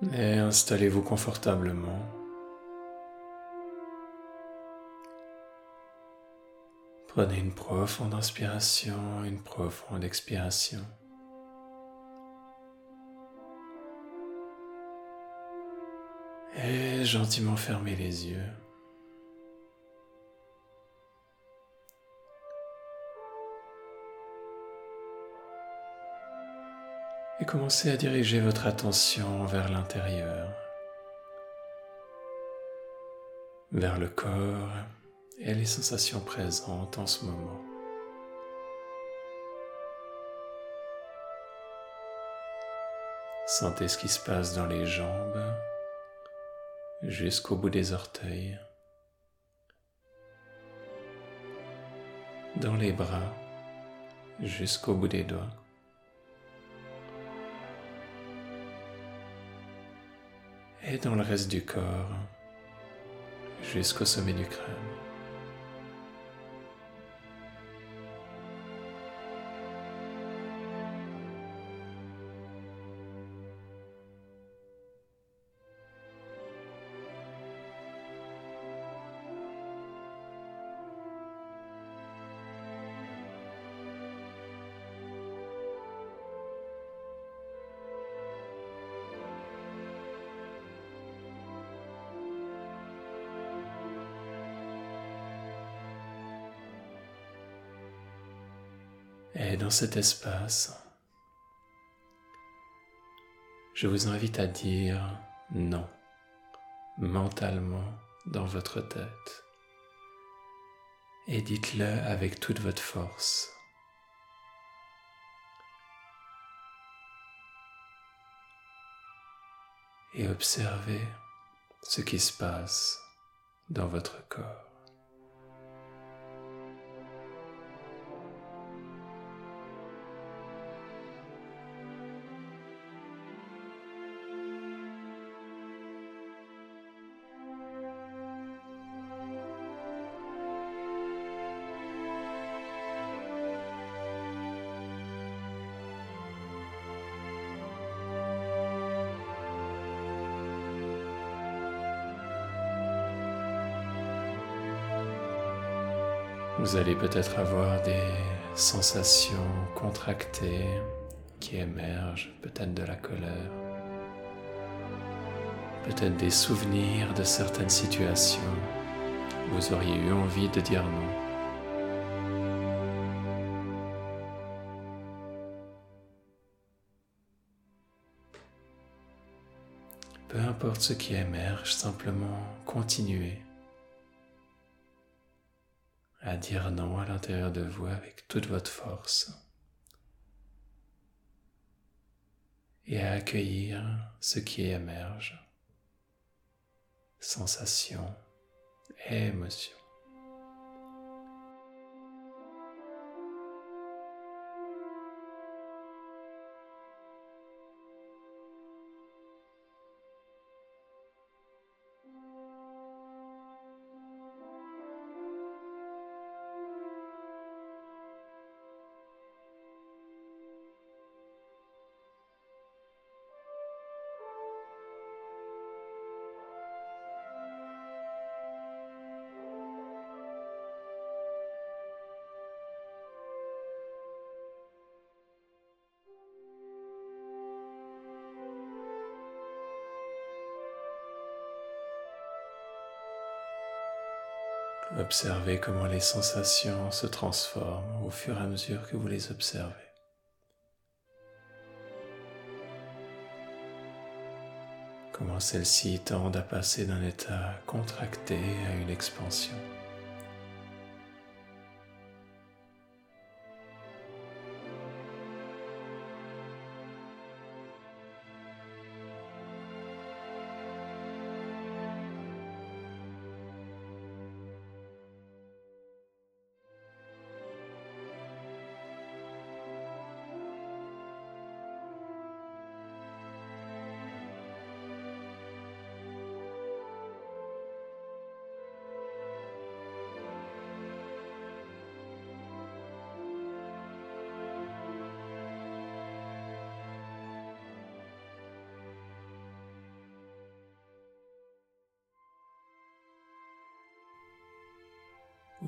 Et installez-vous confortablement. Prenez une profonde inspiration, une profonde expiration. Et gentiment fermez les yeux. Et commencez à diriger votre attention vers l'intérieur, vers le corps et les sensations présentes en ce moment. Sentez ce qui se passe dans les jambes jusqu'au bout des orteils, dans les bras jusqu'au bout des doigts. Et dans le reste du corps jusqu'au sommet du crâne. Et dans cet espace, je vous invite à dire non mentalement dans votre tête. Et dites-le avec toute votre force. Et observez ce qui se passe dans votre corps. Vous allez peut-être avoir des sensations contractées qui émergent, peut-être de la colère, peut-être des souvenirs de certaines situations où vous auriez eu envie de dire non. Peu importe ce qui émerge, simplement continuez à dire non à l'intérieur de vous avec toute votre force et à accueillir ce qui émerge, sensations et émotions. Observez comment les sensations se transforment au fur et à mesure que vous les observez. Comment celles-ci tendent à passer d'un état contracté à une expansion.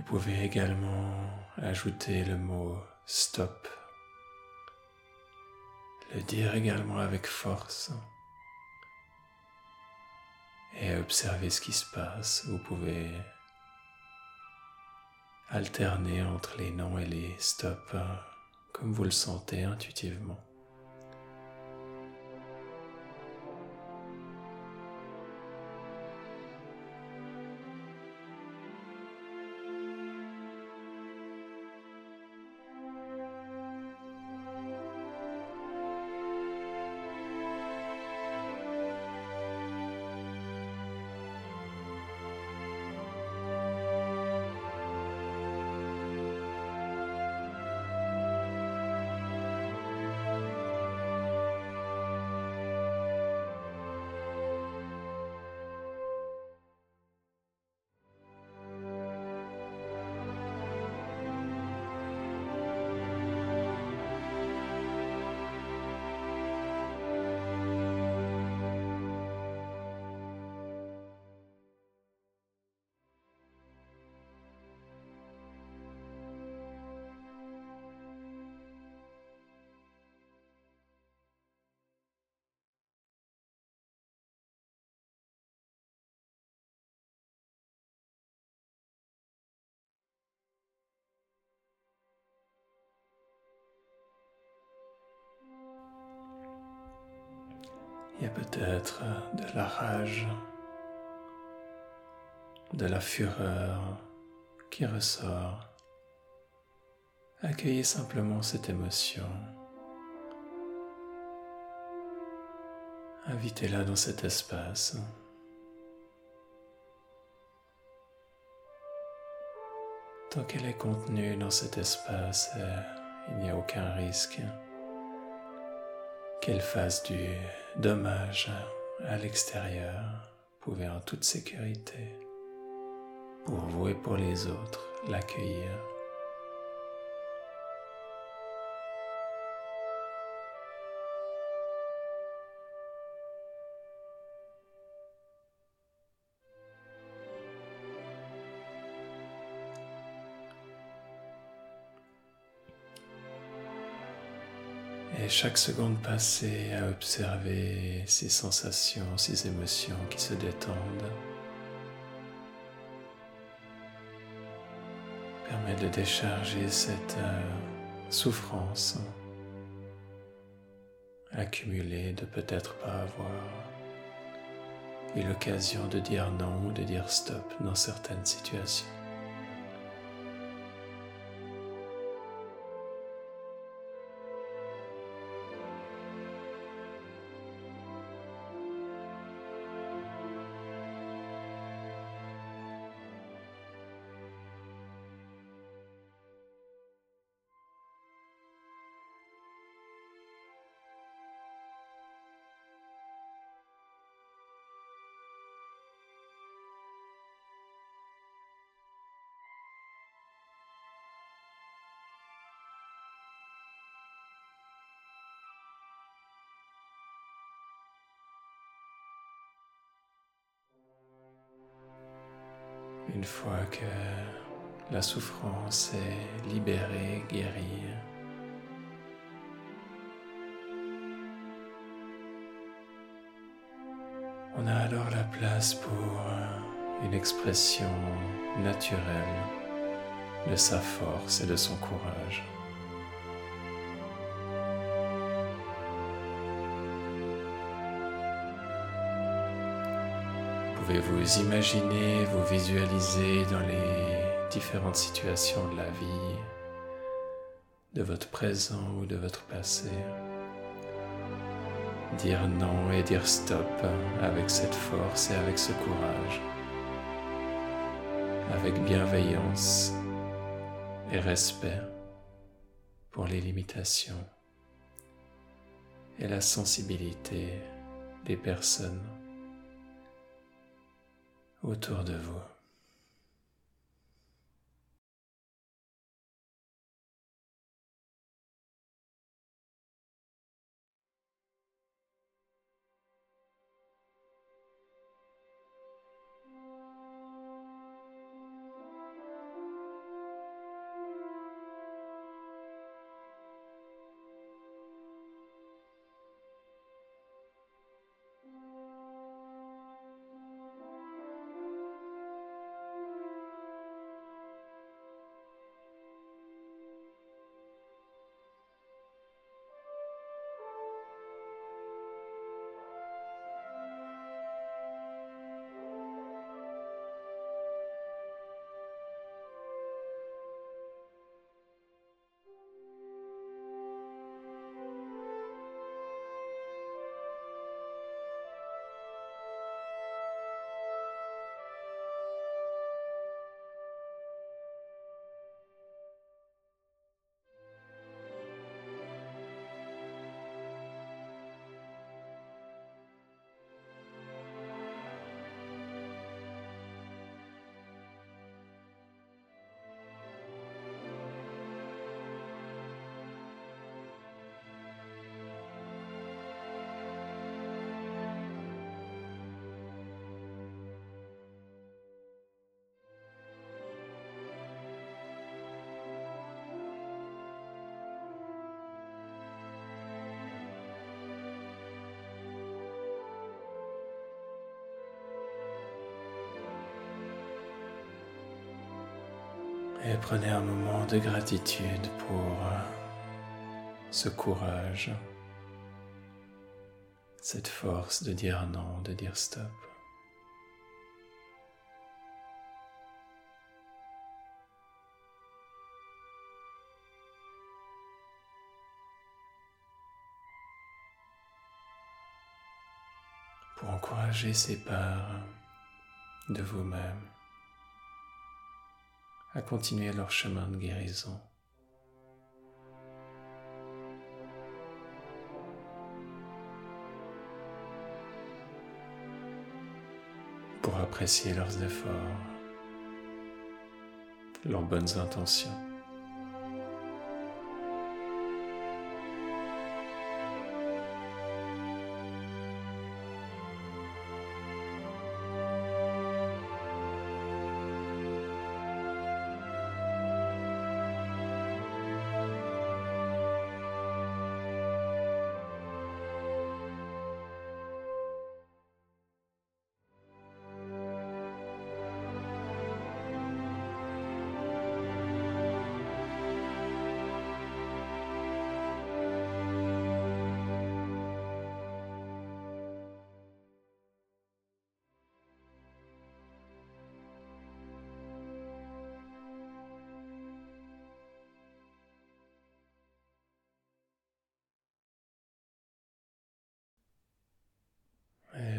Vous pouvez également ajouter le mot stop, le dire également avec force et observer ce qui se passe. Vous pouvez alterner entre les noms et les stops comme vous le sentez intuitivement. Peut-être de la rage, de la fureur qui ressort. Accueillez simplement cette émotion. Invitez-la dans cet espace. Tant qu'elle est contenue dans cet espace, il n'y a aucun risque qu'elle fasse du dommage à l'extérieur, pouvez en toute sécurité, pour vous et pour les autres, l'accueillir. Et chaque seconde passée à observer ces sensations, ces émotions qui se détendent permet de décharger cette euh, souffrance accumulée de peut-être pas avoir eu l'occasion de dire non ou de dire stop dans certaines situations. Une fois que la souffrance est libérée, guérie, on a alors la place pour une expression naturelle de sa force et de son courage. Vous imaginer, vous visualiser dans les différentes situations de la vie, de votre présent ou de votre passé. Dire non et dire stop avec cette force et avec ce courage, avec bienveillance et respect pour les limitations et la sensibilité des personnes autour de vous. Et prenez un moment de gratitude pour ce courage, cette force de dire non, de dire stop. pour encourager ces parts de vous-même à continuer leur chemin de guérison. pour apprécier leurs efforts, leurs bonnes intentions.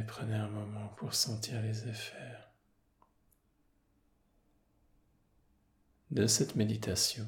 Prenez un moment pour sentir les effets de cette méditation.